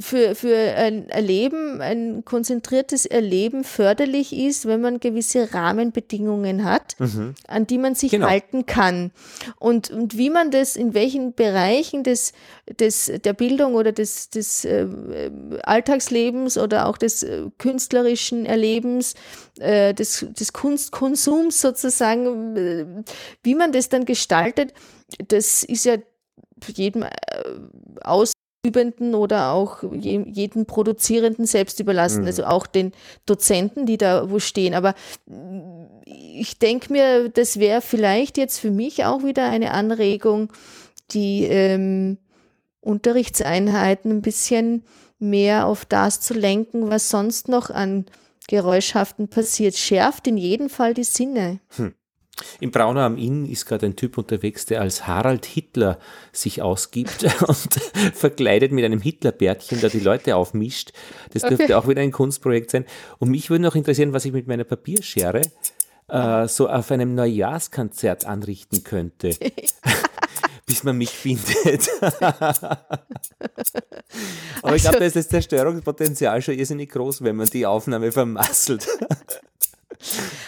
für, für ein Erleben, ein konzentriertes Erleben förderlich ist, wenn man gewisse Rahmenbedingungen hat, mhm. an die man sich genau. halten kann. Und, und wie man das, in welchen Bereichen des, des, der Bildung oder des, des äh, Alltagslebens oder auch des äh, künstlerischen Erlebens, äh, des, des Kunstkonsums sozusagen, äh, wie man das dann gestaltet, das ist ja jedem äh, aus Übenden oder auch jeden Produzierenden selbst überlassen, mhm. also auch den Dozenten, die da wo stehen. Aber ich denke mir, das wäre vielleicht jetzt für mich auch wieder eine Anregung, die ähm, Unterrichtseinheiten ein bisschen mehr auf das zu lenken, was sonst noch an Geräuschhaften passiert. Schärft in jedem Fall die Sinne. Hm. Im Braunau am Inn ist gerade ein Typ unterwegs, der als Harald Hitler sich ausgibt und verkleidet mit einem Hitlerbärtchen da die Leute aufmischt. Das dürfte okay. auch wieder ein Kunstprojekt sein. Und mich würde noch interessieren, was ich mit meiner Papierschere äh, so auf einem Neujahrskonzert anrichten könnte. bis man mich findet. Aber also, ich glaube, da ist das Zerstörungspotenzial schon irrsinnig groß, wenn man die Aufnahme vermasselt.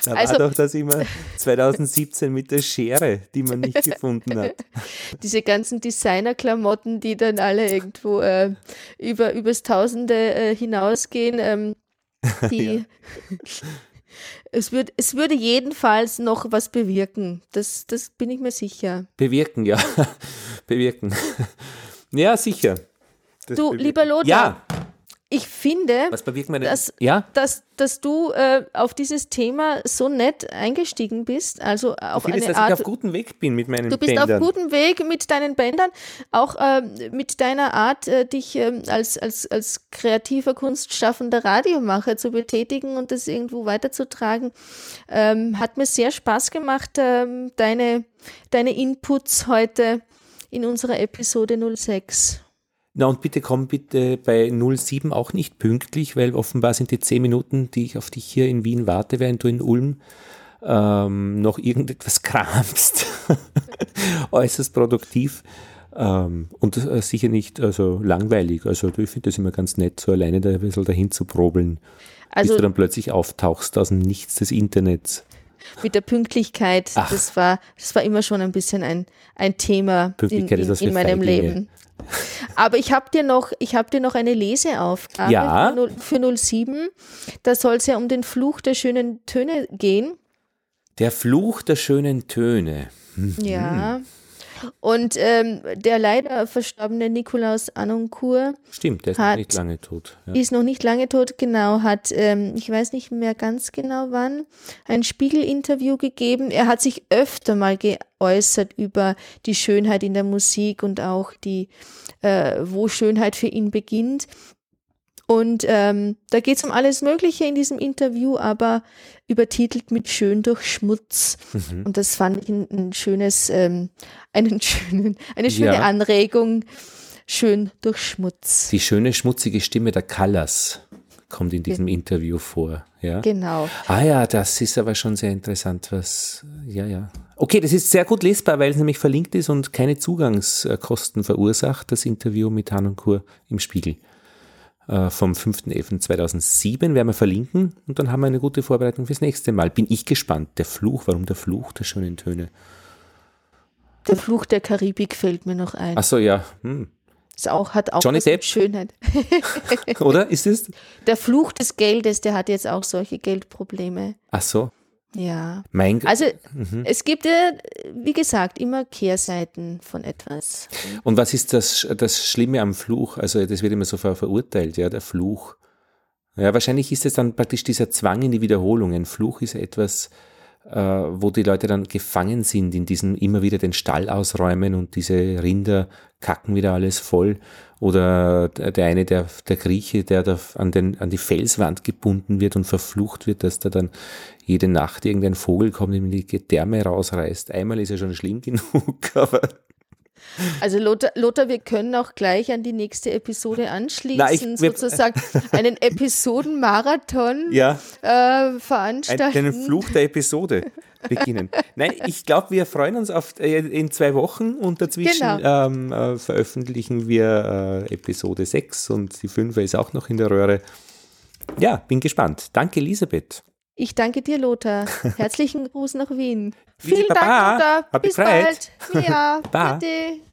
Da also, war doch das immer 2017 mit der Schere, die man nicht gefunden hat. Diese ganzen Designerklamotten, die dann alle irgendwo äh, über übers Tausende äh, hinausgehen, ähm, die es, würd, es würde jedenfalls noch was bewirken. Das, das bin ich mir sicher. Bewirken, ja. bewirken. Ja, sicher. Das du, bewirken. lieber Lothar. Ja ich finde, dass, ja? dass, dass du äh, auf dieses Thema so nett eingestiegen bist. Also auf ich finde, eine dass Art, ich auf gutem Weg bin mit meinen Bändern. Du bist Bändern. auf gutem Weg mit deinen Bändern, auch äh, mit deiner Art, äh, dich ähm, als, als, als kreativer, kunstschaffender Radiomacher zu betätigen und das irgendwo weiterzutragen. Ähm, hat mir sehr Spaß gemacht, ähm, deine, deine Inputs heute in unserer Episode 06. Na und bitte komm bitte bei 07 auch nicht pünktlich, weil offenbar sind die zehn Minuten, die ich auf dich hier in Wien warte, während du in Ulm ähm, noch irgendetwas kramst. Äußerst produktiv. Ähm, und äh, sicher nicht also langweilig. Also ich finde das immer ganz nett, so alleine da ein bisschen dahin zu probeln, also, bis du dann plötzlich auftauchst aus dem Nichts des Internets. Mit der Pünktlichkeit, das war, das war immer schon ein bisschen ein, ein Thema in, in, in meinem Leben. Aber ich habe dir noch, ich habe dir noch eine Leseaufgabe ja. für, 07. Da soll es ja um den Fluch der schönen Töne gehen. Der Fluch der schönen Töne. Mhm. Ja. Und ähm, der leider verstorbene Nikolaus Anoncourt Stimmt, der ist Hat- noch nicht lange tot. Ja. ist noch nicht lange tot, genau, hat, ähm, ich weiß nicht mehr ganz genau wann, ein Spiegel-Interview gegeben. Er hat sich öfter mal geäußert über die Schönheit in der Musik und auch die, äh, wo Schönheit für ihn beginnt. Und ähm, da geht es um alles Mögliche in diesem Interview, aber übertitelt mit Schön durch Schmutz. Mhm. Und das fand ich ein, ein schönes, ähm, einen schönen, eine schöne Ja. Anregung. Schön durch Schmutz. Die schöne, schmutzige Stimme der Callas kommt in diesem Interview vor. Ja. Genau. Ah ja, das ist aber schon sehr interessant, was, ja, ja. Okay, das ist sehr gut lesbar, weil es nämlich verlinkt ist und keine Zugangskosten verursacht, das Interview mit Hanonkur im Spiegel vom 5.11.2007 werden wir verlinken und dann haben wir eine gute Vorbereitung fürs nächste Mal. Bin ich gespannt. Der Fluch, warum der Fluch der schönen Töne? Der Fluch der Karibik fällt mir noch ein. Ach so, ja. Hm. Ist auch, hat auch Johnny Depp? Schönheit. Oder ist es? Der Fluch des Geldes, der hat jetzt auch solche Geldprobleme. Ach so. Ja. Mein Also Mhm. es gibt ja, wie gesagt, immer Kehrseiten von etwas. Und was ist das, das Schlimme am Fluch? Also das wird immer so ver verurteilt, ja, der Fluch. Ja, wahrscheinlich ist es dann praktisch dieser Zwang in die Wiederholung. Ein Fluch ist ja etwas, äh, wo die Leute dann gefangen sind in diesem immer wieder den Stall ausräumen und diese Rinder kacken wieder alles voll. Oder der eine, der, der Grieche, der da an, den, an die Felswand gebunden wird und verflucht wird, dass da dann jede Nacht irgendein Vogel kommt und ihm die Gedärme rausreißt. Einmal ist ja schon schlimm genug, aber Also Lothar, Lothar, wir können auch gleich an die nächste Episode anschließen, Na, ich- sozusagen einen Episodenmarathon ja. äh, Ein, veranstalten. einen Fluch der Episode beginnen. Nein, ich glaube, wir freuen uns auf äh, in zwei Wochen und dazwischen Genau. ähm, äh, veröffentlichen wir äh, Episode 6 und die 5 ist auch noch in der Röhre. Ja, bin gespannt. Danke, Elisabeth. Ich danke dir, Lothar. Herzlichen Gruß nach Wien. Vielen Dank, Baba. Lothar. Hab Bis bald. Ja, bitte.